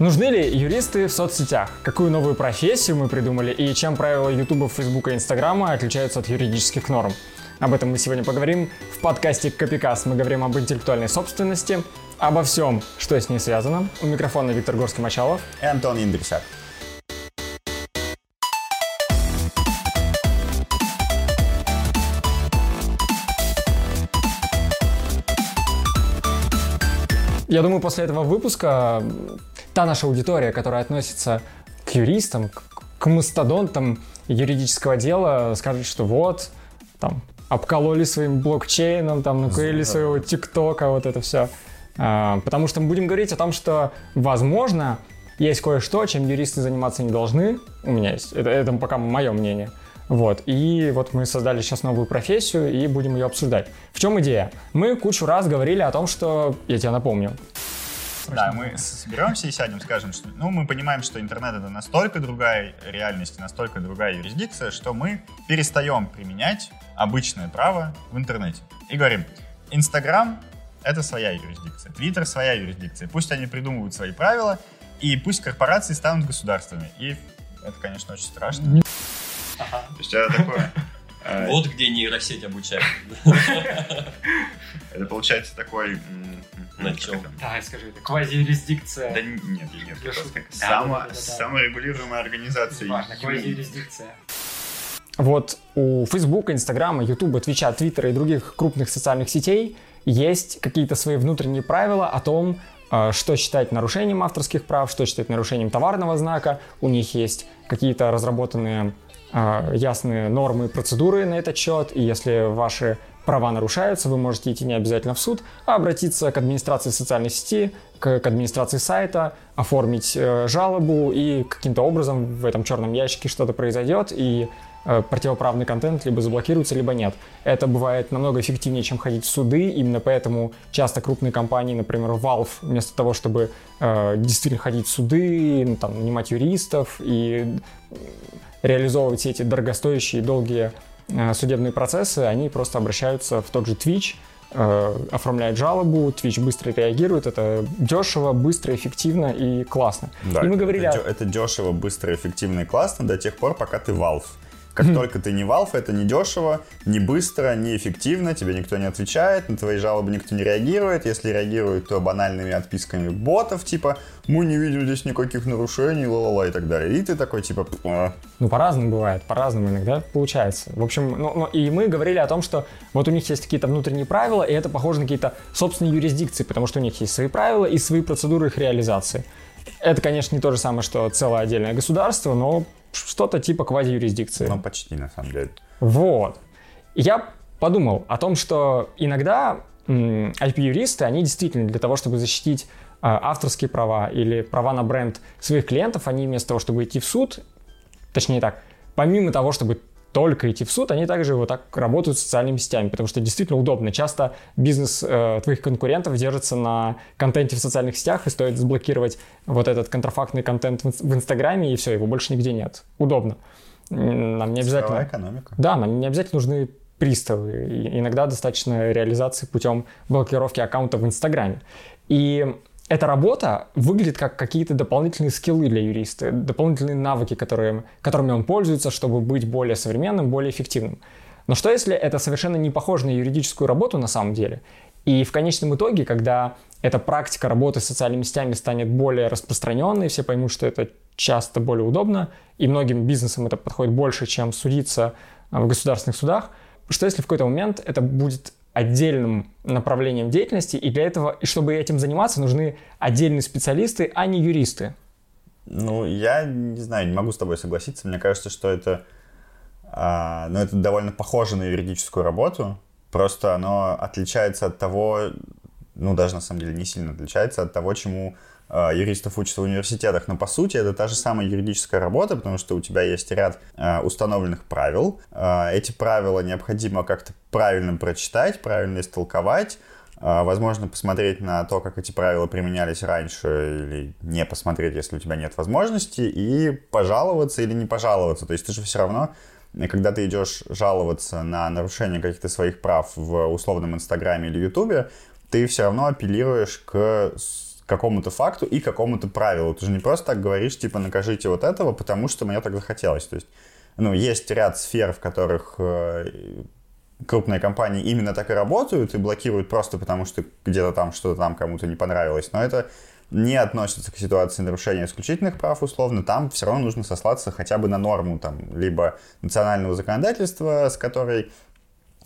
Нужны ли юристы в соцсетях? Какую новую профессию мы придумали и чем правила Ютуба, Фейсбука и Инстаграма отличаются от юридических норм? Об этом мы сегодня поговорим в подкасте Копикас. Мы говорим об интеллектуальной собственности, обо всем, что с ней связано. У микрофона Виктор Горский-Мачалов и Антон Индрисак. Я думаю, после этого выпуска та наша аудитория, которая относится к юристам, к мастодонтам юридического дела, скажет, что вот, там, обкололи своим блокчейном, там, накурили своего ТикТока, вот это все. А, потому что мы будем говорить о том, что, возможно, есть кое-что, чем юристы заниматься не должны. У меня есть. Это, это пока мое мнение. Вот. И вот мы создали сейчас новую профессию и будем ее обсуждать. В чем идея? Мы кучу раз говорили о том, что... Я тебе напомню. Да, мы соберемся и сядем, скажем, что ну, мы понимаем, что интернет это настолько другая реальность, настолько другая юрисдикция, что мы перестаем применять обычное право в интернете. И говорим, Инстаграм — это своя юрисдикция, Твиттер — своя юрисдикция. Пусть они придумывают свои правила, и пусть корпорации станут государствами. И это, конечно, очень страшно. Ага. То есть это такое... Э, вот где нейросеть обучает. Это получается такой... На чем? Да, скажи, это квази-юрисдикция. Да нет, нет, это саморегулируемая организация. Важно, квази-юрисдикция. Вот у Facebook, Instagram, YouTube, Twitch, Twitter и других крупных социальных сетей есть какие-то свои внутренние правила о том, э, что считать нарушением авторских прав, что считать нарушением товарного знака. У них есть какие-то разработанные а, ясные нормы и процедуры на этот счет, и если ваши права нарушаются, вы можете идти не обязательно в суд, а обратиться к администрации социальной сети, к, к администрации сайта, оформить э, жалобу, и каким-то образом в этом черном ящике что-то произойдет, и э, противоправный контент либо заблокируется, либо нет. Это бывает намного эффективнее, чем ходить в суды, именно поэтому часто крупные компании, например, Valve, вместо того, чтобы э, действительно ходить в суды, ну, там, нанимать юристов и реализовывать все эти дорогостоящие долгие судебные процессы, они просто обращаются в тот же Twitch, э, оформляют жалобу, Twitch быстро реагирует, это дешево, быстро, эффективно и классно. Да, и мы говорили это, о... это дешево, быстро, эффективно и классно до тех пор, пока ты Valve. Как mm-hmm. только ты не Valve, это не дешево, не быстро, не эффективно, тебе никто не отвечает, на твои жалобы никто не реагирует. Если реагирует, то банальными отписками ботов, типа «мы не видим здесь никаких нарушений», ла-ла-ла и так далее. И ты такой, типа... А. Ну, по-разному бывает, по-разному иногда получается. В общем, ну, ну, и мы говорили о том, что вот у них есть какие-то внутренние правила, и это похоже на какие-то собственные юрисдикции, потому что у них есть свои правила и свои процедуры их реализации. Это, конечно, не то же самое, что целое отдельное государство, но что-то типа квази-юрисдикции. Ну, почти, на самом деле. Вот. Я подумал о том, что иногда IP-юристы, они действительно для того, чтобы защитить а, авторские права или права на бренд своих клиентов, они вместо того, чтобы идти в суд, точнее так, помимо того, чтобы только идти в суд, они также вот так работают с социальными сетями, потому что действительно удобно. Часто бизнес э, твоих конкурентов держится на контенте в социальных сетях, и стоит заблокировать вот этот контрафактный контент в, в Инстаграме, и все, его больше нигде нет. Удобно. Нам не обязательно... экономика. Да, нам не обязательно нужны приставы. И иногда достаточно реализации путем блокировки аккаунта в Инстаграме. И эта работа выглядит как какие-то дополнительные скиллы для юриста, дополнительные навыки, которые, которыми он пользуется, чтобы быть более современным, более эффективным. Но что если это совершенно не похоже на юридическую работу на самом деле? И в конечном итоге, когда эта практика работы с социальными сетями станет более распространенной, все поймут, что это часто более удобно, и многим бизнесам это подходит больше, чем судиться в государственных судах, что если в какой-то момент это будет отдельным направлением деятельности, и для этого, и чтобы этим заниматься, нужны отдельные специалисты, а не юристы. Ну, я не знаю, не могу с тобой согласиться. Мне кажется, что это, а, ну, это довольно похоже на юридическую работу, просто оно отличается от того, ну, даже на самом деле не сильно отличается от того, чему юристов учатся в университетах, но по сути это та же самая юридическая работа, потому что у тебя есть ряд э, установленных правил. Э, эти правила необходимо как-то правильно прочитать, правильно истолковать, возможно, посмотреть на то, как эти правила применялись раньше, или не посмотреть, если у тебя нет возможности, и пожаловаться или не пожаловаться. То есть ты же все равно, когда ты идешь жаловаться на нарушение каких-то своих прав в условном Инстаграме или Ютубе, ты все равно апеллируешь к какому-то факту и какому-то правилу. Ты же не просто так говоришь, типа, накажите вот этого, потому что мне так захотелось. То есть, ну, есть ряд сфер, в которых э, крупные компании именно так и работают и блокируют просто потому, что где-то там что-то там кому-то не понравилось. Но это не относится к ситуации нарушения исключительных прав условно, там все равно нужно сослаться хотя бы на норму там, либо национального законодательства, с которой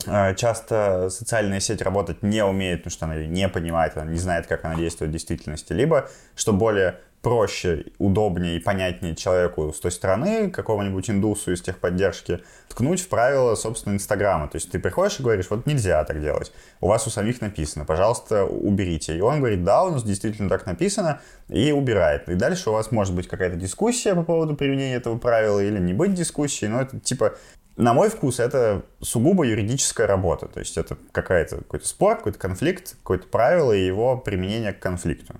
часто социальная сеть работать не умеет, потому что она ее не понимает, она не знает, как она действует в действительности, либо, что более проще, удобнее и понятнее человеку с той стороны, какому-нибудь индусу из техподдержки, ткнуть в правила, собственно, Инстаграма. То есть ты приходишь и говоришь, вот нельзя так делать. У вас у самих написано, пожалуйста, уберите. И он говорит, да, у нас действительно так написано, и убирает. И дальше у вас может быть какая-то дискуссия по поводу применения этого правила или не быть дискуссии, но это типа на мой вкус, это сугубо юридическая работа. То есть это какая-то, какой-то спор, какой-то конфликт, какое-то правило и его применение к конфликту.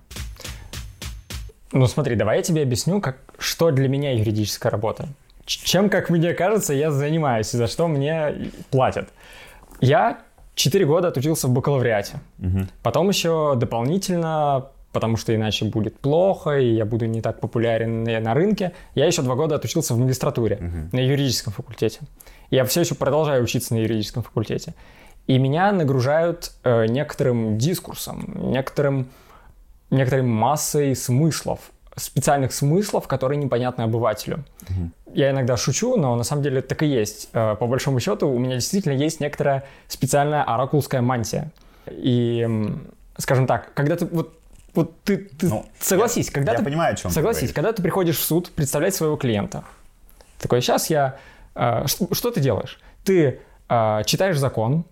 Ну смотри, давай я тебе объясню, как, что для меня юридическая работа. Чем, как мне кажется, я занимаюсь, и за что мне платят. Я 4 года отучился в бакалавриате. Угу. Потом еще дополнительно, потому что иначе будет плохо, и я буду не так популярен на рынке, я еще 2 года отучился в магистратуре угу. на юридическом факультете. Я все еще продолжаю учиться на юридическом факультете. И меня нагружают э, некоторым дискурсом, некоторым некоторой массой смыслов, специальных смыслов, которые непонятны обывателю. Угу. Я иногда шучу, но на самом деле так и есть. Э, по большому счету у меня действительно есть некоторая специальная оракулская мантия. И, скажем так, когда ты вот вот ты, ты ну, согласись, я, когда я ты понимаю, о чем согласись, ты когда ты приходишь в суд представлять своего клиента, такой сейчас я э, что, что ты делаешь? Ты э, читаешь закон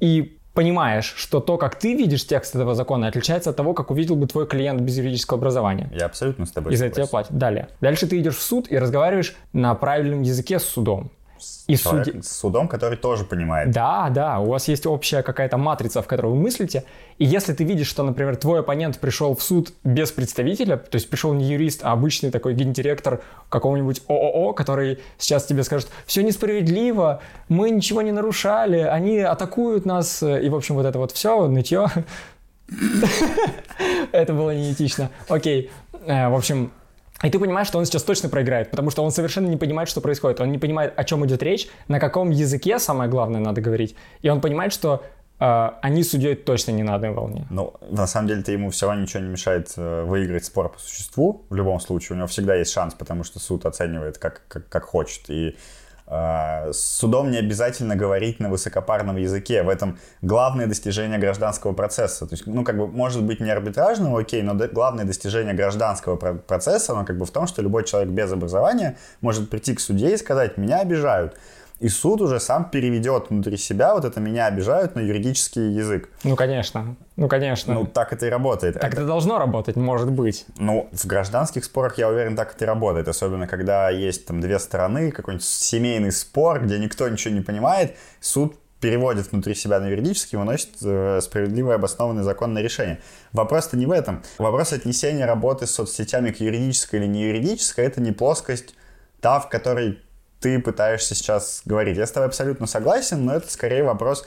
и понимаешь, что то, как ты видишь текст этого закона, отличается от того, как увидел бы твой клиент без юридического образования. Я абсолютно с тобой И за тебе платят. Далее. Дальше ты идешь в суд и разговариваешь на правильном языке с судом и суд... с судом, который тоже понимает. Да, да, у вас есть общая какая-то матрица, в которой вы мыслите, и если ты видишь, что, например, твой оппонент пришел в суд без представителя, то есть пришел не юрист, а обычный такой гендиректор какого-нибудь ООО, который сейчас тебе скажет, все несправедливо, мы ничего не нарушали, они атакуют нас, и, в общем, вот это вот все, нытье. Это было неэтично. Окей. Э, в общем, и ты понимаешь, что он сейчас точно проиграет, потому что он совершенно не понимает, что происходит. Он не понимает, о чем идет речь, на каком языке, самое главное, надо говорить. И он понимает, что э, они судьей точно не на одной волне. Ну, на самом деле, ты ему все равно ничего не мешает э, выиграть спор по существу. В любом случае, у него всегда есть шанс, потому что суд оценивает как, как, как хочет. И с судом не обязательно говорить на высокопарном языке. В этом главное достижение гражданского процесса. То есть, ну, как бы, может быть, не арбитражного, окей, но главное достижение гражданского процесса, оно как бы в том, что любой человек без образования может прийти к суде и сказать, меня обижают и суд уже сам переведет внутри себя вот это «меня обижают» на юридический язык. Ну, конечно. Ну, конечно. Ну, так это и работает. Так это должно работать, может быть. Ну, в гражданских спорах, я уверен, так это и работает. Особенно, когда есть там две стороны, какой-нибудь семейный спор, где никто ничего не понимает, суд переводит внутри себя на юридический, выносит э, справедливое обоснованное законное решение. Вопрос-то не в этом. Вопрос отнесения работы с соцсетями к юридической или не юридической, это не плоскость та, в которой ты пытаешься сейчас говорить. Я с тобой абсолютно согласен, но это скорее вопрос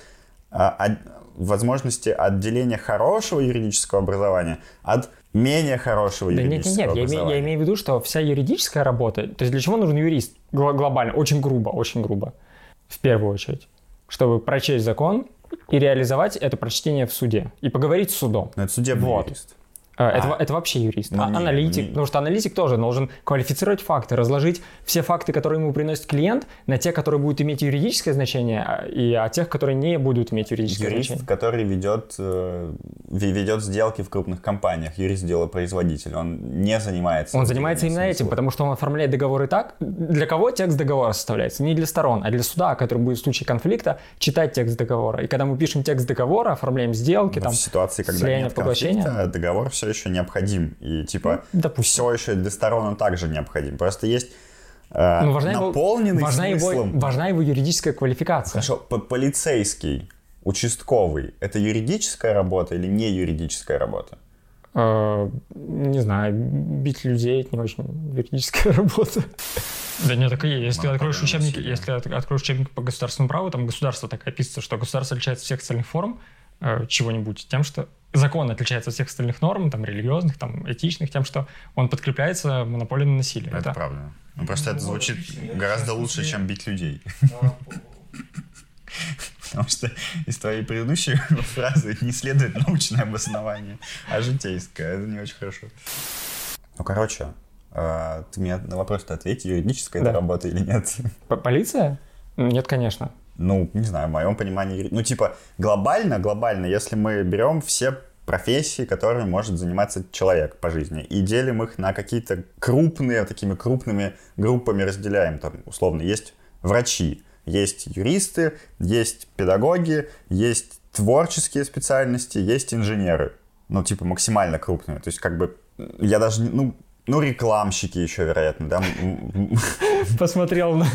а, возможности отделения хорошего юридического образования от менее хорошего да юридического нет, нет, нет. образования. Я, я имею в виду, что вся юридическая работа, то есть для чего нужен юрист глобально, очень грубо, очень грубо, в первую очередь, чтобы прочесть закон и реализовать это прочтение в суде и поговорить с судом. Но это судебный вот. юрист. Э, это, а. это вообще юрист. Ну, а, не, аналитик. Не. Потому что аналитик тоже должен квалифицировать факты, разложить все факты, которые ему приносит клиент, на те, которые будут иметь юридическое значение, а, и о тех, которые не будут иметь юридическое юрист, значение. который ведет, э, ведет сделки в крупных компаниях, юрист-делопроизводитель, он не занимается... Он занимается именно этим, потому что он оформляет договоры так. Для кого текст договора составляется? Не для сторон, а для суда, который будет в случае конфликта читать текст договора. И когда мы пишем текст договора, оформляем сделки, Но там, в ситуации, когда нет конфликта, договор все все еще необходим. И типа ну, все еще для сторон он также необходим. Просто есть э, ну, важна наполненный его, важна смыслом... Его, важна его юридическая квалификация. Хорошо, полицейский, участковый, это юридическая работа или не юридическая работа? Э, не знаю, бить людей это не очень юридическая работа. Да нет, так и есть. Если откроешь учебник, если откроешь учебник по государственному праву, там государство так описывается, что государство отличается всех остальных форм э, чего-нибудь тем, что закон отличается от всех остальных норм, там, религиозных, там, этичных, тем, что он подкрепляется монополией на насилие. Это, это правда. Ну, просто это звучит гораздо лучше, чем бить людей. Потому что из твоей предыдущей фразы не следует научное обоснование, а житейское. Это не очень хорошо. Ну, короче, э, ты мне на вопрос-то ответь, юридическая да. это работа или нет? Полиция? Нет, конечно. Ну, не знаю, в моем понимании... Ну, типа, глобально, глобально, если мы берем все профессии, которыми может заниматься человек по жизни, и делим их на какие-то крупные, такими крупными группами разделяем. Там, условно, есть врачи, есть юристы, есть педагоги, есть творческие специальности, есть инженеры. Ну, типа, максимально крупные. То есть, как бы, я даже, ну, ну, рекламщики еще, вероятно, да? Посмотрел на,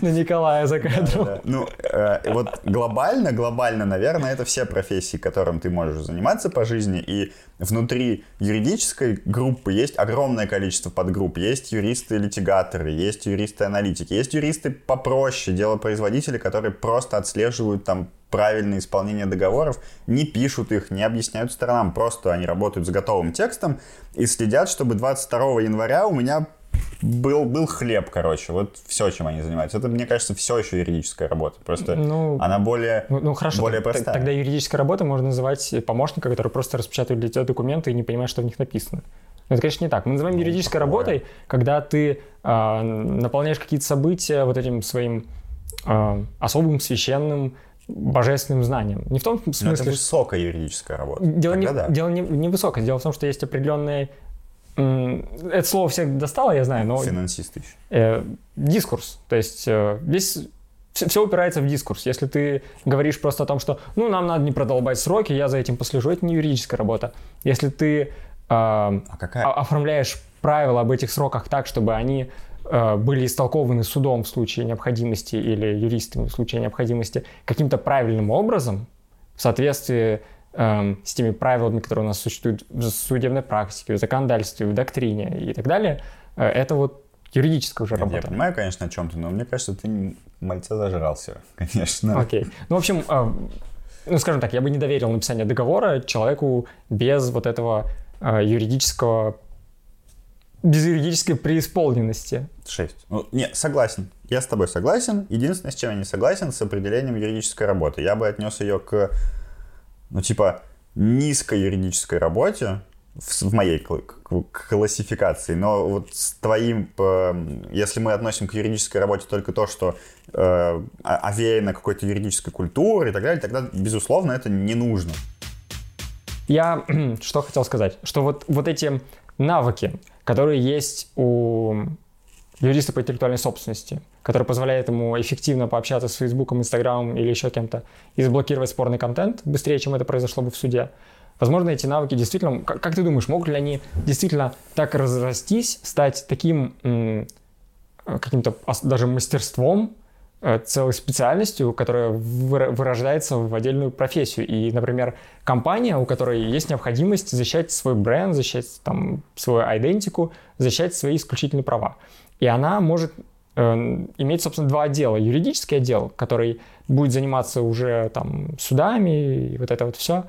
на Николая за кадром. Да, да. Ну, э, вот глобально, глобально, наверное, это все профессии, которым ты можешь заниматься по жизни. И внутри юридической группы есть огромное количество подгрупп. Есть юристы-литигаторы, есть юристы-аналитики, есть юристы попроще, делопроизводители, которые просто отслеживают там правильное исполнение договоров, не пишут их, не объясняют сторонам, просто они работают с готовым текстом и следят, чтобы 22 января у меня был, был хлеб, короче. Вот все, чем они занимаются. Это, мне кажется, все еще юридическая работа. Просто ну, она более, ну, ну, хорошо, более так, простая. Тогда юридическая работа можно называть помощника, который просто распечатывает для тебя документы и не понимает, что в них написано. Но это, конечно, не так. Мы называем ну, юридической такое. работой, когда ты э, наполняешь какие-то события вот этим своим э, особым, священным, божественным знанием. Не в том смысле... Но это высокая юридическая работа. Дело, не, да. дело не, не высокое. Дело в том, что есть определенные... Это слово всех достало, я знаю, но... Финансист еще. Э, дискурс. То есть э, здесь все упирается в дискурс. Если ты говоришь просто о том, что ну нам надо не продолбать сроки, я за этим послежу, это не юридическая работа. Если ты э, а какая? оформляешь правила об этих сроках так, чтобы они были истолкованы судом в случае необходимости или юристами в случае необходимости каким-то правильным образом, в соответствии э, с теми правилами, которые у нас существуют в судебной практике, в законодательстве, в доктрине и так далее, э, это вот юридическая уже работа. Я понимаю, конечно, о чем ты, но мне кажется, ты мальца зажрался, конечно. Окей. Ну, в общем, э, ну, скажем так, я бы не доверил написание договора человеку без вот этого э, юридического без юридической преисполненности. Шесть. Ну, не, согласен. Я с тобой согласен. Единственное, с чем я не согласен, с определением юридической работы. Я бы отнес ее к, ну, типа, низкой юридической работе, в, в моей классификации, но вот с твоим, если мы относим к юридической работе только то, что э, овеяно какой-то юридической культурой и так далее, тогда, безусловно, это не нужно. Я что хотел сказать, что вот, вот эти навыки, которые есть у юриста по интеллектуальной собственности, который позволяет ему эффективно пообщаться с Фейсбуком, Инстаграмом или еще кем-то и заблокировать спорный контент быстрее, чем это произошло бы в суде. Возможно, эти навыки действительно, как, как ты думаешь, могут ли они действительно так разрастись, стать таким каким-то даже мастерством, Э, целой специальностью, которая вырождается в отдельную профессию. И, например, компания, у которой есть необходимость защищать свой бренд, защищать там, свою идентику, защищать свои исключительные права. И она может э, иметь, собственно, два отдела. Юридический отдел, который будет заниматься уже там судами и вот это вот все,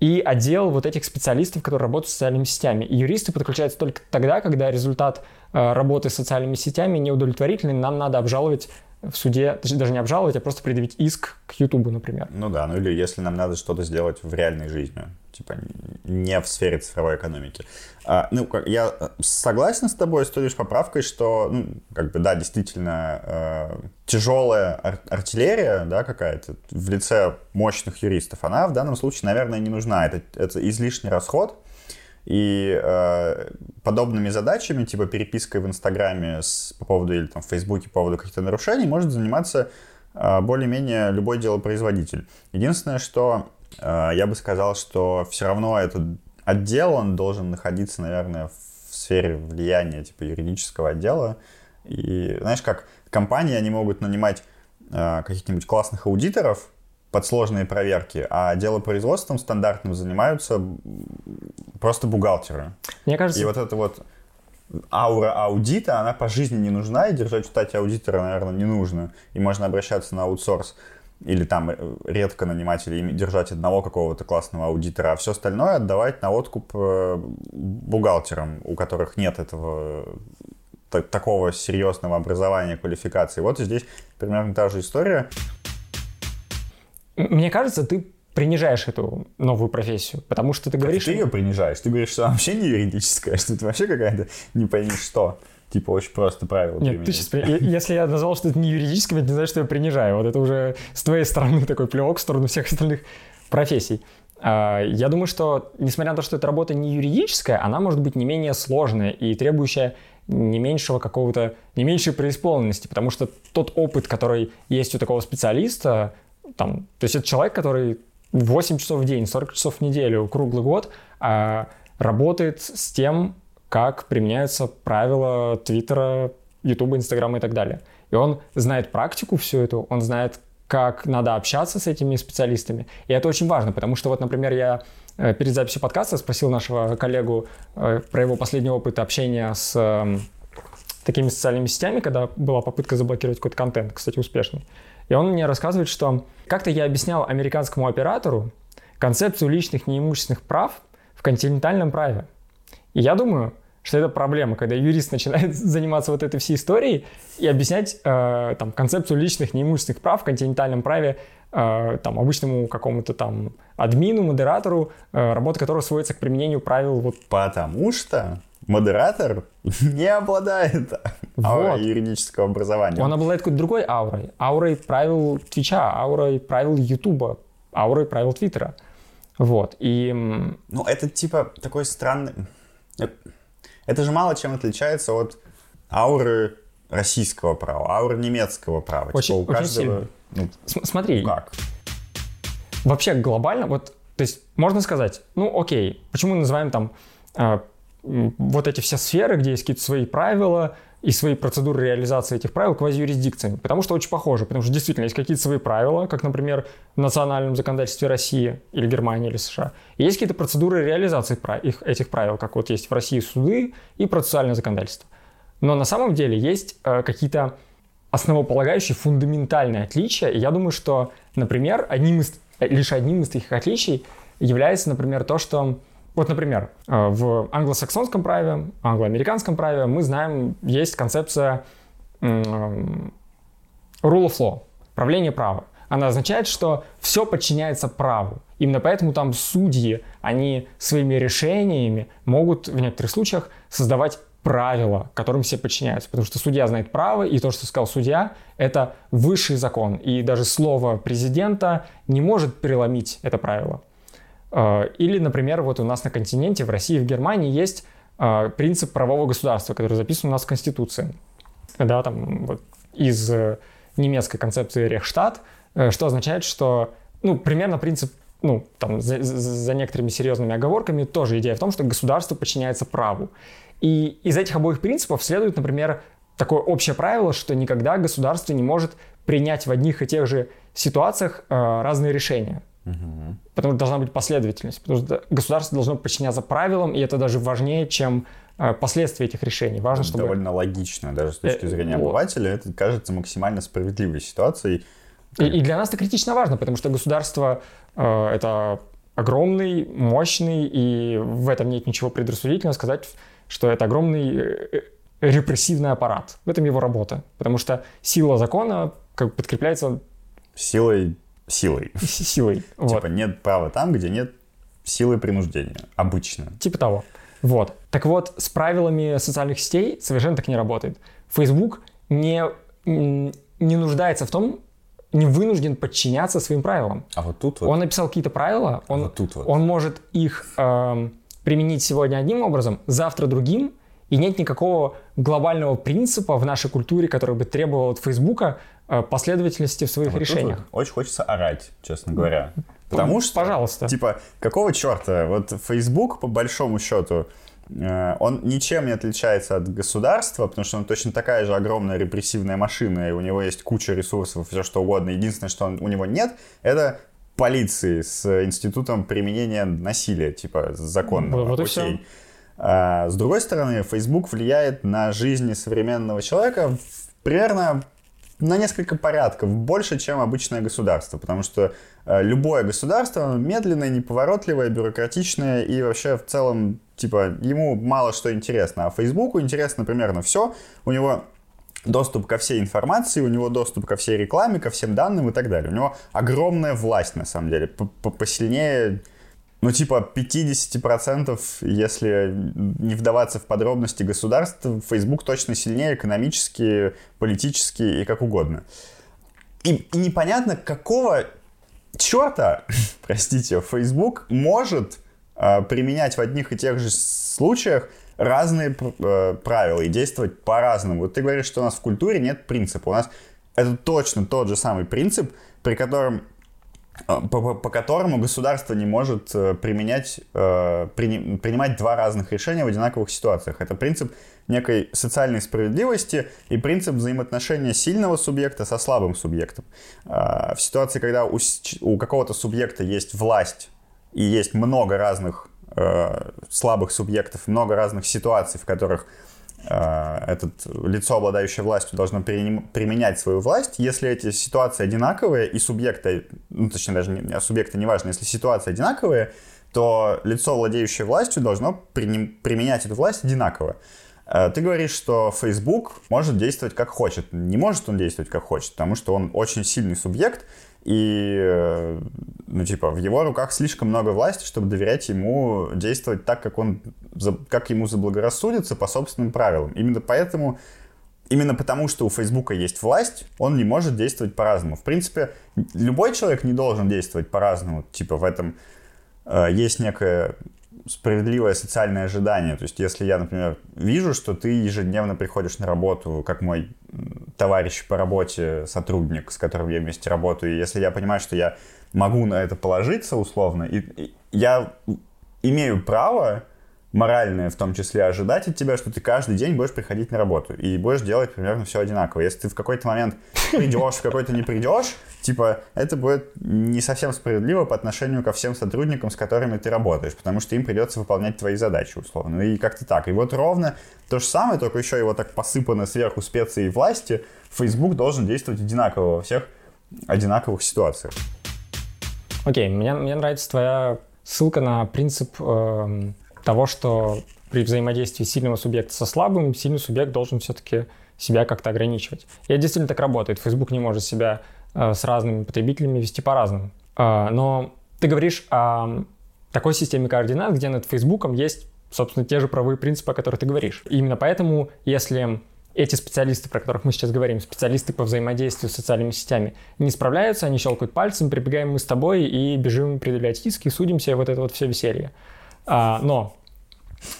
и отдел вот этих специалистов, которые работают с социальными сетями. И юристы подключаются только тогда, когда результат э, работы с социальными сетями неудовлетворительный, нам надо обжаловать в суде, даже не обжаловать, а просто предъявить иск к Ютубу, например. Ну да, ну или если нам надо что-то сделать в реальной жизни, типа не в сфере цифровой экономики. А, ну, я согласен с тобой с той лишь поправкой, что, ну, как бы, да, действительно, э, тяжелая ар- артиллерия, да, какая-то в лице мощных юристов, она в данном случае, наверное, не нужна. Это, это излишний расход, и э, подобными задачами, типа перепиской в Инстаграме с, по поводу или там в Фейсбуке по поводу каких-то нарушений, может заниматься э, более-менее любой делопроизводитель. Единственное, что э, я бы сказал, что все равно этот отдел, он должен находиться, наверное, в сфере влияния типа юридического отдела. И знаешь, как компании, они могут нанимать э, каких-нибудь классных аудиторов, под сложные проверки, а делопроизводством стандартным занимаются просто бухгалтеры. Мне кажется... И вот это вот аура аудита, она по жизни не нужна, и держать в штате аудитора, наверное, не нужно. И можно обращаться на аутсорс. или там э, редко нанимать или держать одного какого-то классного аудитора, а все остальное отдавать на откуп э, бухгалтерам, у которых нет этого такого серьезного образования, квалификации. Вот здесь примерно та же история. Мне кажется, ты принижаешь эту новую профессию, потому что ты говоришь... Ты ее принижаешь? Ты говоришь, что она вообще не юридическая, что это вообще какая-то не пойми что. Типа очень просто правило Нет, ты сейчас, если я назвал, что это не юридическое, это не значит, что я принижаю. Вот это уже с твоей стороны такой плевок в сторону всех остальных профессий. А, я думаю, что, несмотря на то, что эта работа не юридическая, она может быть не менее сложная и требующая не меньшего какого-то, не меньшей преисполненности, потому что тот опыт, который есть у такого специалиста, там, то есть это человек, который 8 часов в день, 40 часов в неделю, круглый год а, работает с тем, как применяются правила Твиттера, Ютуба, Инстаграма и так далее. И он знает практику всю эту, он знает, как надо общаться с этими специалистами. И это очень важно, потому что вот, например, я э, перед записью подкаста спросил нашего коллегу э, про его последний опыт общения с эм, такими социальными сетями, когда была попытка заблокировать какой-то контент, кстати, успешный. И он мне рассказывает, что как-то я объяснял американскому оператору концепцию личных неимущественных прав в континентальном праве. И я думаю, что это проблема, когда юрист начинает заниматься вот этой всей историей и объяснять э, там, концепцию личных неимущественных прав в континентальном праве э, там, обычному какому-то там админу, модератору, э, работа которого сводится к применению правил. Вот. Потому что модератор не обладает вот. аурой юридического образования. Он обладает какой-то другой аурой. Аурой правил Твича, аурой правил Ютуба, аурой правил Твиттера. Вот. И... Ну, это типа такой странный... Это же мало чем отличается от ауры российского права, ауры немецкого права. Очень, типа у очень каждого... Ну, Смотри. Как? Вообще глобально, вот, то есть можно сказать, ну окей, почему мы называем там э, вот эти все сферы, где есть какие-то свои правила, и свои процедуры реализации этих правил квазиюрисдикциями, потому что очень похоже, потому что действительно есть какие-то свои правила, как, например, в национальном законодательстве России или Германии или США, и есть какие-то процедуры реализации их, этих правил, как вот есть в России суды и процессуальное законодательство. Но на самом деле есть э, какие-то основополагающие фундаментальные отличия, и я думаю, что, например, одним из, лишь одним из таких отличий является, например, то, что вот, например, э, в англосаксонском праве, англоамериканском праве мы знаем, есть концепция rule of law, правление права. Она означает, что все подчиняется праву. Именно поэтому там судьи, они своими решениями могут в некоторых случаях создавать правила, которым все подчиняются. Потому что судья знает право, и то, что сказал судья, это высший закон. И даже слово президента не может переломить это правило. Э, или, например, вот у нас на континенте, в России, в Германии есть э, принцип правового государства, который записан у нас в Конституции. Да, там вот из э, немецкой концепции Рехштадт, что означает, что, ну, примерно принцип, ну, там, за, за некоторыми серьезными оговорками, тоже идея в том, что государство подчиняется праву. И из этих обоих принципов следует, например, такое общее правило, что никогда государство не может принять в одних и тех же ситуациях э, разные решения. Угу. Потому что должна быть последовательность. Потому что государство должно подчиняться правилам, и это даже важнее, чем э, последствия этих решений. Важно, это чтобы... Довольно логично, даже с точки э, зрения обывателя. Это кажется максимально справедливой ситуацией. И, и для нас это критично важно, потому что государство э, это огромный, мощный, и в этом нет ничего предрассудительного сказать, что это огромный э, репрессивный аппарат. В этом его работа. Потому что сила закона как подкрепляется... Силой силой. Силой. Типа нет права там, где нет силы принуждения. Обычно. Типа того. Вот. Так вот, с правилами социальных сетей совершенно так не работает. Facebook не, не нуждается в том, не вынужден подчиняться своим правилам. А вот тут вот. Он написал какие-то правила, он, а вот тут вот. он может их э, применить сегодня одним образом, завтра другим, и нет никакого глобального принципа в нашей культуре, который бы требовал от Фейсбука последовательности в своих вот решениях. Очень хочется орать, честно говоря. Потому что, Пожалуйста. типа, какого черта? Вот Facebook, по большому счету, э, он ничем не отличается от государства, потому что он точно такая же огромная репрессивная машина, и у него есть куча ресурсов, все что угодно. Единственное, что он, у него нет, это полиции с институтом применения насилия, типа законного. Вот и все. А, с другой стороны, Facebook влияет на жизнь современного человека примерно на несколько порядков больше, чем обычное государство, потому что э, любое государство медленное, неповоротливое, бюрократичное и вообще в целом, типа, ему мало что интересно. А Фейсбуку интересно примерно все. У него доступ ко всей информации, у него доступ ко всей рекламе, ко всем данным и так далее. У него огромная власть, на самом деле, посильнее ну, типа 50%, если не вдаваться в подробности государств, Facebook точно сильнее экономически, политически и как угодно. И, и непонятно, какого черта, простите, Facebook может э, применять в одних и тех же случаях разные э, правила и действовать по-разному. Вот ты говоришь, что у нас в культуре нет принципа. У нас это точно тот же самый принцип, при котором а, по, по которому государство не может э, применять, э, при, принимать два разных решения в одинаковых ситуациях. Это принцип некой социальной справедливости и принцип взаимоотношения сильного субъекта со слабым субъектом. Э, в ситуации, когда у, у какого-то субъекта есть власть и есть много разных э, слабых субъектов, много разных ситуаций, в которых этот лицо, обладающее властью, должно применять свою власть, если эти ситуации одинаковые и субъекты, ну, точнее, даже не, субъекты неважно, если ситуации одинаковые, то лицо, владеющее властью, должно применять эту власть одинаково. Э, ты говоришь, что Facebook может действовать как хочет. Не может он действовать как хочет, потому что он очень сильный субъект, и, ну, типа, в его руках слишком много власти, чтобы доверять ему действовать так, как он, как ему заблагорассудится по собственным правилам. Именно поэтому, именно потому, что у Фейсбука есть власть, он не может действовать по-разному. В принципе, любой человек не должен действовать по-разному. Типа, в этом э, есть некая справедливое социальное ожидание. То есть, если я, например, вижу, что ты ежедневно приходишь на работу, как мой товарищ по работе, сотрудник, с которым я вместе работаю, и если я понимаю, что я могу на это положиться условно, и, и я имею право моральное в том числе ожидать от тебя, что ты каждый день будешь приходить на работу и будешь делать примерно все одинаково. Если ты в какой-то момент придешь, в какой-то не придешь, типа, это будет не совсем справедливо по отношению ко всем сотрудникам, с которыми ты работаешь, потому что им придется выполнять твои задачи, условно. И как-то так. И вот ровно то же самое, только еще его так посыпано сверху специи и власти, Facebook должен действовать одинаково во всех одинаковых ситуациях. Окей, okay, мне, мне нравится твоя ссылка на принцип э, того, что при взаимодействии сильного субъекта со слабым, сильный субъект должен все-таки себя как-то ограничивать. И это действительно так работает. Facebook не может себя с разными потребителями вести по-разному. Э, но ты говоришь о такой системе координат, где над Facebook есть, собственно, те же правовые принципы, о которых ты говоришь. И именно поэтому, если эти специалисты, про которых мы сейчас говорим, специалисты по взаимодействию с социальными сетями, не справляются, они щелкают пальцем, прибегаем мы с тобой и бежим предъявлять иски, судимся, вот это вот все веселье. А, но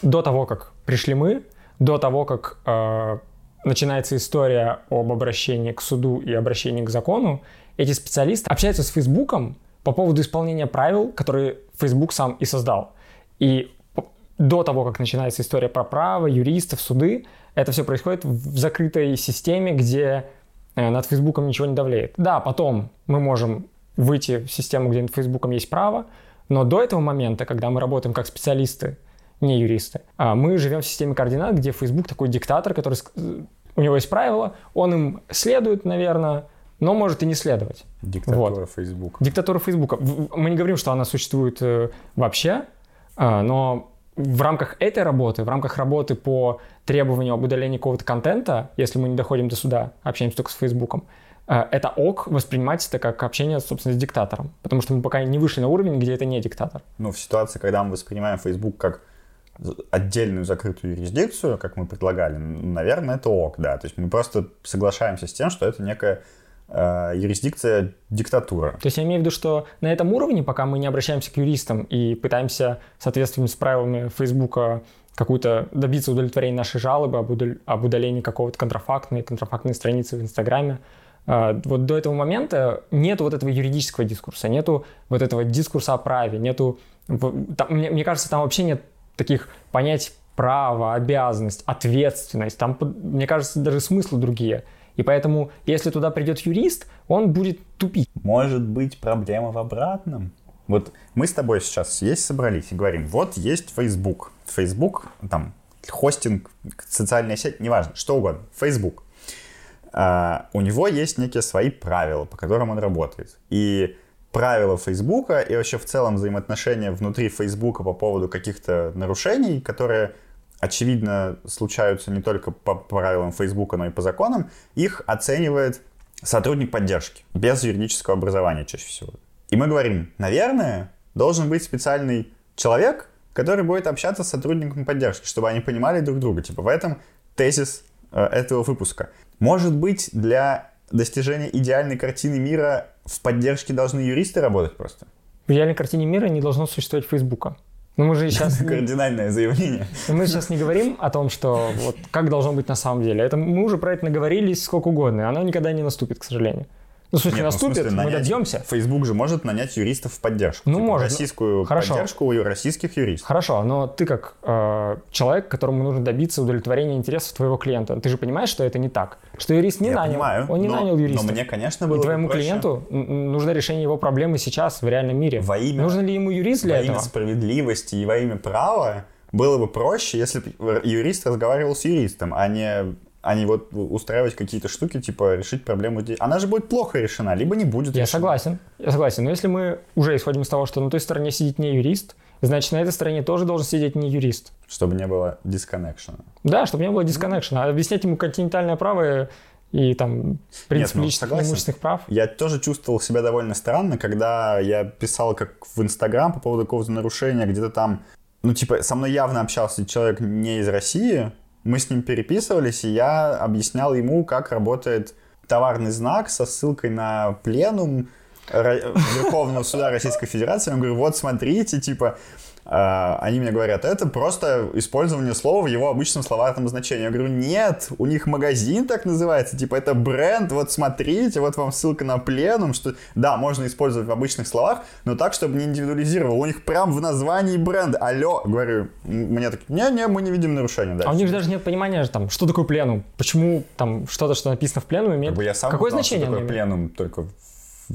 до того, как пришли мы, до того, как э, начинается история об обращении к суду и обращении к закону, эти специалисты общаются с Фейсбуком по поводу исполнения правил, которые Facebook сам и создал. И до того, как начинается история про право, юристов, суды, это все происходит в закрытой системе, где э, над Фейсбуком ничего не давлеет. Да, потом мы можем выйти в систему, где над Фейсбуком есть право, но до этого момента, когда мы работаем как специалисты, не юристы, а мы живем в системе координат, где Facebook такой диктатор, который у него есть правила, он им следует, наверное, но может и не следовать. Диктатура вот. Facebook. Диктатура Facebook. Мы не говорим, что она существует э, вообще, а, но в рамках этой работы, в рамках работы по требованию об удалении какого-то контента, если мы не доходим до суда, общаемся только с Фейсбуком, Э, это ок воспринимать это как общение, собственно, с диктатором. Потому что мы пока не вышли на уровень, где это не диктатор. Ну, в ситуации, когда мы воспринимаем Facebook как отдельную закрытую юрисдикцию, как мы предлагали, наверное, это ок, да. То есть мы просто соглашаемся с тем, что это некая э, юрисдикция диктатура. То есть я имею в виду, что на этом уровне, пока мы не обращаемся к юристам и пытаемся в соответствии с правилами Фейсбука какую-то добиться удовлетворения нашей жалобы об, удал... об удалении какого-то контрафактной, контрафактной страницы в Инстаграме, а, вот до этого момента нет вот этого юридического дискурса, нету вот этого дискурса о праве, нету... Там, мне, мне кажется, там вообще нет таких понятий право, обязанность, ответственность. Там, мне кажется, даже смыслы другие. И поэтому, если туда придет юрист, он будет тупить. Может быть, проблема в обратном. Вот мы с тобой сейчас есть собрались и говорим, вот есть Facebook. Facebook, там, хостинг, социальная сеть, неважно, что угодно, Facebook. а, у него есть некие свои правила, по которым он работает. И правила Фейсбука и вообще в целом взаимоотношения внутри Фейсбука по поводу каких-то нарушений, которые очевидно случаются не только по правилам Фейсбука, но и по законам, их оценивает сотрудник поддержки без юридического образования чаще всего. И мы говорим, наверное, должен быть специальный человек, который будет общаться с сотрудником поддержки, чтобы они понимали друг друга. Типа в этом тезис э, этого выпуска. Может быть, для достижения идеальной картины мира в поддержке должны юристы работать просто? В идеальной картине мира не должно существовать Фейсбука. Но мы же сейчас... Кардинальное заявление. Мы сейчас не говорим о том, что вот как должно быть на самом деле. Это мы уже про это наговорились сколько угодно, оно никогда не наступит, к сожалению. Ну, смысле, Нет, наступит, ну, в смысле, мы нанять... добьемся. Facebook же может нанять юристов в поддержку. Ну, типа может. Российскую Хорошо. поддержку у российских юристов. Хорошо, но ты как э, человек, которому нужно добиться удовлетворения интересов твоего клиента, ты же понимаешь, что это не так? Что юрист не Я нанял. Понимаю, он не но, нанял юриста. Но мне, конечно, было И твоему проще. клиенту нужно решение его проблемы сейчас, в реальном мире. Во имя, Нужно ли ему юрист для во этого? Во имя справедливости и во имя права было бы проще, если бы юрист разговаривал с юристом, а не а не вот устраивать какие-то штуки, типа решить проблему. Она же будет плохо решена, либо не будет Я решена. согласен, я согласен. Но если мы уже исходим из того, что на той стороне сидит не юрист, значит, на этой стороне тоже должен сидеть не юрист. Чтобы не было дисконнекшена. Да, чтобы не было дисконнекшена. А объяснять ему континентальное право и там принцип Нет, ну, личных имущественных прав. Я тоже чувствовал себя довольно странно, когда я писал как в Инстаграм по поводу какого-то нарушения, где-то там, ну, типа, со мной явно общался человек не из России, мы с ним переписывались, и я объяснял ему, как работает товарный знак со ссылкой на пленум Верховного суда Российской Федерации. Я говорю, вот смотрите, типа, они мне говорят, это просто использование слова в его обычном словарном значении. Я говорю, нет, у них магазин так называется, типа это бренд, вот смотрите, вот вам ссылка на пленум, что да, можно использовать в обычных словах, но так, чтобы не индивидуализировал. У них прям в названии бренд. Алло, говорю, мне так, не-не, мы не видим нарушения. Дальше. А у них даже нет понимания, там, что такое пленум, почему там что-то, что написано в пленуме, имеет как бы я сам какое узнал, значение? Что такое пленум только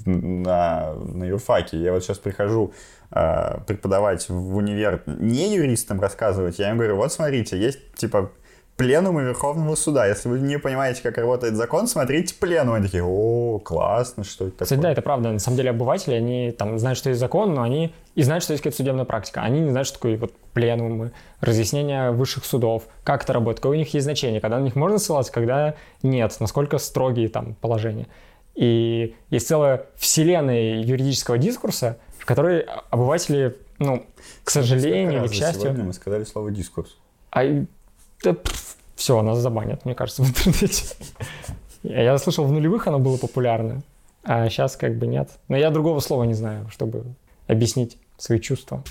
на, на юрфаке. Я вот сейчас прихожу э, преподавать в универ не юристам рассказывать, я им говорю, вот смотрите, есть типа пленумы Верховного суда. Если вы не понимаете, как работает закон, смотрите пленум. Они такие, о, классно, что это Кстати, такое. да, это правда. На самом деле обыватели, они там знают, что есть закон, но они и знают, что есть какая-то судебная практика. Они не знают, что такое вот пленумы, разъяснения высших судов, как это работает, какое у них есть значение, когда на них можно ссылаться, когда нет, насколько строгие там положения. И есть целая вселенная юридического дискурса, в которой обыватели, ну, к сожалению или к счастью... Сегодня мы сказали слово «дискурс». А, да, все, нас забанят, мне кажется, в интернете. Я слышал, в нулевых оно было популярно, а сейчас как бы нет. Но я другого слова не знаю, чтобы объяснить свои чувства.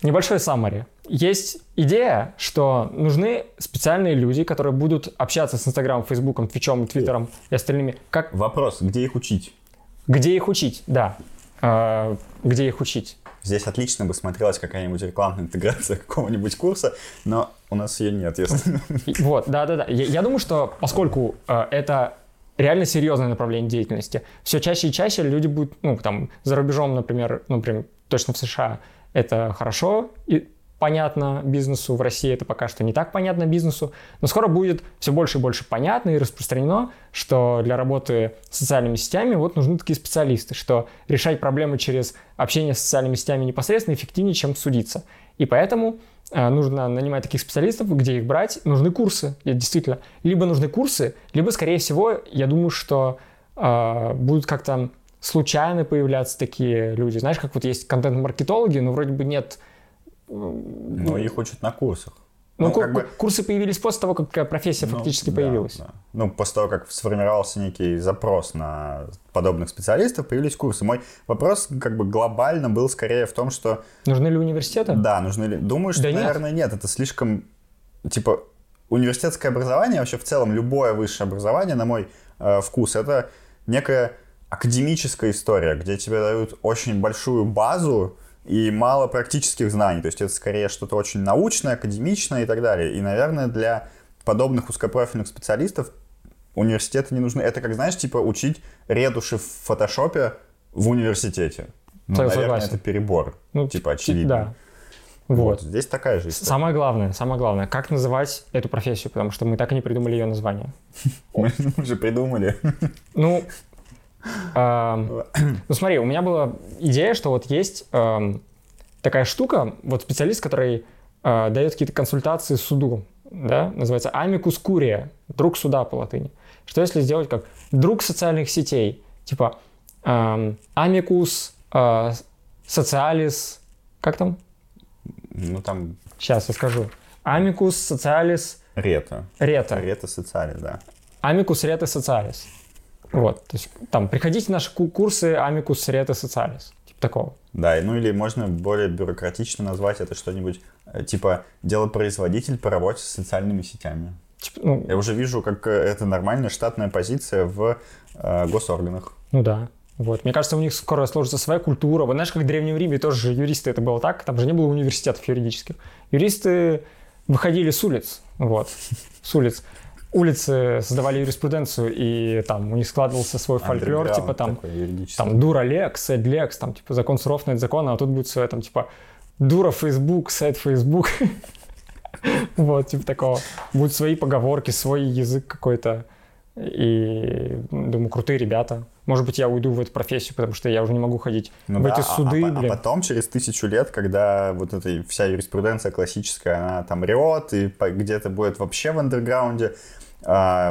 Небольшой саммари. Есть идея, что нужны специальные люди, которые будут общаться с Инстаграмом, Фейсбуком, Твичом, Твиттером и остальными. Как... Вопрос, где их учить? Где их учить, да. А, где их учить? Здесь отлично бы смотрелась какая-нибудь рекламная интеграция какого-нибудь курса, но у нас ее нет, если... Вот, да-да-да. Я, я думаю, что поскольку э, это реально серьезное направление деятельности, все чаще и чаще люди будут, ну, там, за рубежом, например, например, точно в США, это хорошо и понятно бизнесу, в России это пока что не так понятно бизнесу, но скоро будет все больше и больше понятно и распространено, что для работы с социальными сетями вот нужны такие специалисты, что решать проблемы через общение с социальными сетями непосредственно эффективнее, чем судиться. И поэтому э, нужно нанимать таких специалистов, где их брать, нужны курсы, действительно. Либо нужны курсы, либо, скорее всего, я думаю, что э, будут как-то случайно появляться такие люди. Знаешь, как вот есть контент-маркетологи, но вроде бы нет... Но их учат на курсах. Ну, ну как бы... курсы появились после того, как профессия ну, фактически да, появилась. Да. Ну, после того, как сформировался некий запрос на подобных специалистов, появились курсы. Мой вопрос как бы глобально был скорее в том, что... Нужны ли университеты? Да, нужны ли... Думаю, что, да наверное, нет. нет. Это слишком... Типа, университетское образование, вообще в целом любое высшее образование, на мой э, вкус, это некая академическая история, где тебе дают очень большую базу и мало практических знаний. То есть это скорее что-то очень научное, академичное и так далее. И, наверное, для подобных узкопрофильных специалистов университеты не нужны. Это как, знаешь, типа учить ретуши в фотошопе в университете. Ну, наверное, это перебор. Ну, типа, очевидно. Да. Вот. Вот, здесь такая же история. Самое главное, самое главное, как называть эту профессию, потому что мы так и не придумали ее название. Мы уже придумали. Ну, ну смотри, у меня была идея, что вот есть эм, такая штука, вот специалист, который э, дает какие-то консультации суду, да, называется amicus curia, друг суда по латыни. Что если сделать как друг социальных сетей, типа эм, amicus э, как там? Ну, там Сейчас я скажу. Amicus socialis рета. reta. Рета социальная, да. Amicus rete socialis. Вот, то есть там приходите на наши ку- курсы Amicus rete socialis. Типа такого. Да, ну или можно более бюрократично назвать это что-нибудь э, типа делопроизводитель по работе с социальными сетями. Типа, ну, Я уже вижу, как э, это нормальная штатная позиция в э, госорганах. ну да. Вот. Мне кажется, у них скоро сложится своя культура. Вот знаешь, как в Древнем Риме тоже же юристы это было так, там же не было университетов юридических. Юристы выходили с улиц, вот, с улиц. Улицы создавали юриспруденцию, и там у них складывался свой фольклор, типа там, там дура лекс, сэд лекс, там типа закон суров, но это закон, а тут будет все там типа дура Facebook, сэд Facebook. Вот, типа такого. Будут свои поговорки, свой язык какой-то. И думаю, крутые ребята. Может быть, я уйду в эту профессию, потому что я уже не могу ходить Ну в да, эти а- суды, а, а блин. потом, через тысячу лет, когда вот эта вся юриспруденция классическая, она там рет, и где-то будет вообще в андерграунде, а,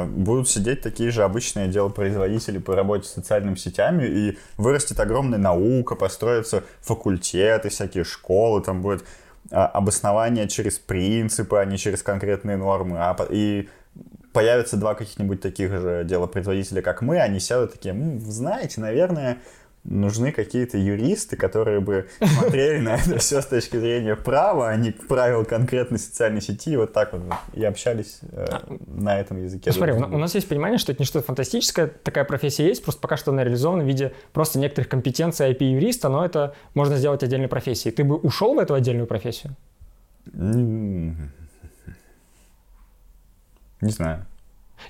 будут сидеть такие же обычные делопроизводители по работе с социальными сетями, и вырастет огромная наука, построятся факультеты, всякие школы, там будет а, обоснование через принципы, а не через конкретные нормы, а и появятся два каких-нибудь таких же делопроизводителя, как мы, они сядут такие, «М, знаете, наверное, нужны какие-то юристы, которые бы смотрели на это все с точки зрения права, а не правил конкретной социальной сети, и вот так вот и общались э, на этом языке. Ну, смотри, у, нас есть понимание, что это не что-то фантастическое, такая профессия есть, просто пока что она реализована в виде просто некоторых компетенций IP-юриста, но это можно сделать отдельной профессией. Ты бы ушел в эту отдельную профессию? Не знаю.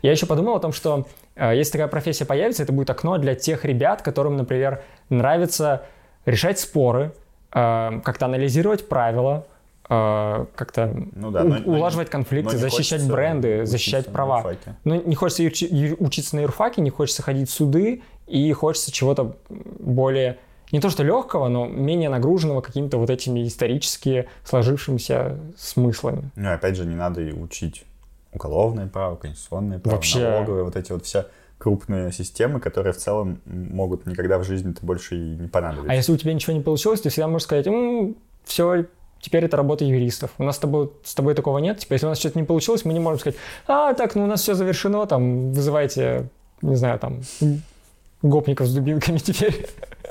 Я еще подумал о том, что э, если такая профессия появится, это будет окно для тех ребят, которым, например, нравится решать споры, э, как-то анализировать правила, э, как-то Ну да, но- но- улаживать конфликты, но защищать бренды, защищать права. юрфаке. Ну, не хочется учиться на юрфаке, не хочется ходить в суды, и хочется чего-то более, не то что легкого, но менее нагруженного какими-то вот этими исторически сложившимися смыслами. Ну, опять же, не надо и учить уголовное право, конституционное право, Вообще. налоговое, вот эти вот все крупные системы, которые в целом могут никогда в жизни-то больше и не понадобиться. А если у тебя ничего не получилось, ты всегда можешь сказать, все, теперь это работа юристов. У нас с тобой, с тобой такого нет. Типа, если у нас что-то не получилось, мы не можем сказать, а, так, ну у нас все завершено, там, вызывайте, не знаю, там, гопников с дубинками теперь.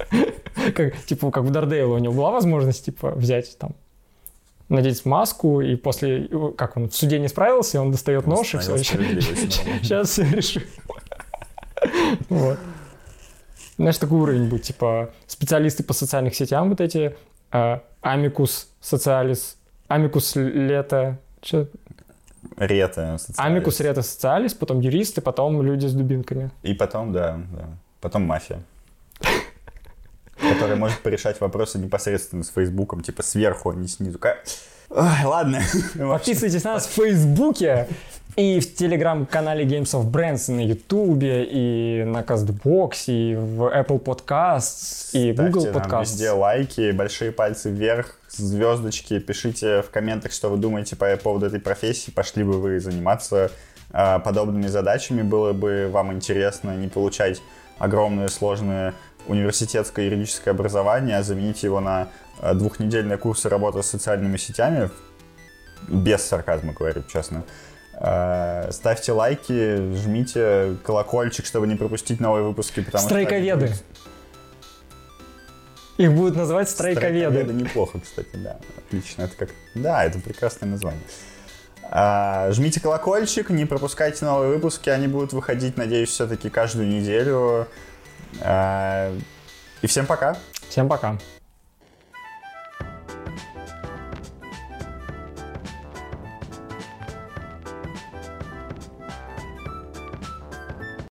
Как, типа, как в Дардейле у него была возможность, типа, взять там надеть маску, и после, как он в суде не справился, он достает нож, и все, сейчас все решим. Вот. Знаешь, такой уровень будет, типа, специалисты по социальных сетям вот эти, амикус социалис, амикус лето, что? Рета. социалист. Амикус рето социалис, потом юристы, потом люди с дубинками. И потом, да, да. Потом мафия. Которая может порешать вопросы непосредственно с Фейсбуком, типа сверху, а не снизу. Ой, ладно. Подписывайтесь на нас в Фейсбуке и в телеграм-канале Games of Brands на Ютубе, и на Castbox, и в Apple Podcasts, и Google Ставьте нам Podcasts. везде лайки, большие пальцы вверх, звездочки. Пишите в комментах, что вы думаете по поводу этой профессии. Пошли бы вы заниматься а, подобными задачами. Было бы вам интересно не получать огромное сложное университетское юридическое образование, а заменить его на а, двухнедельные курсы работы с социальными сетями. Без сарказма говорю, честно. А, Ставьте лайки, жмите колокольчик, чтобы не пропустить новые выпуски. Потому Стройковеды. Их будут называть стройковеды. Это неплохо, кстати, да. Отлично. Это как... Да, это прекрасное название. А, жмите колокольчик, не пропускайте новые выпуски. Они будут выходить, надеюсь, все-таки каждую неделю. А, и всем пока. Всем пока.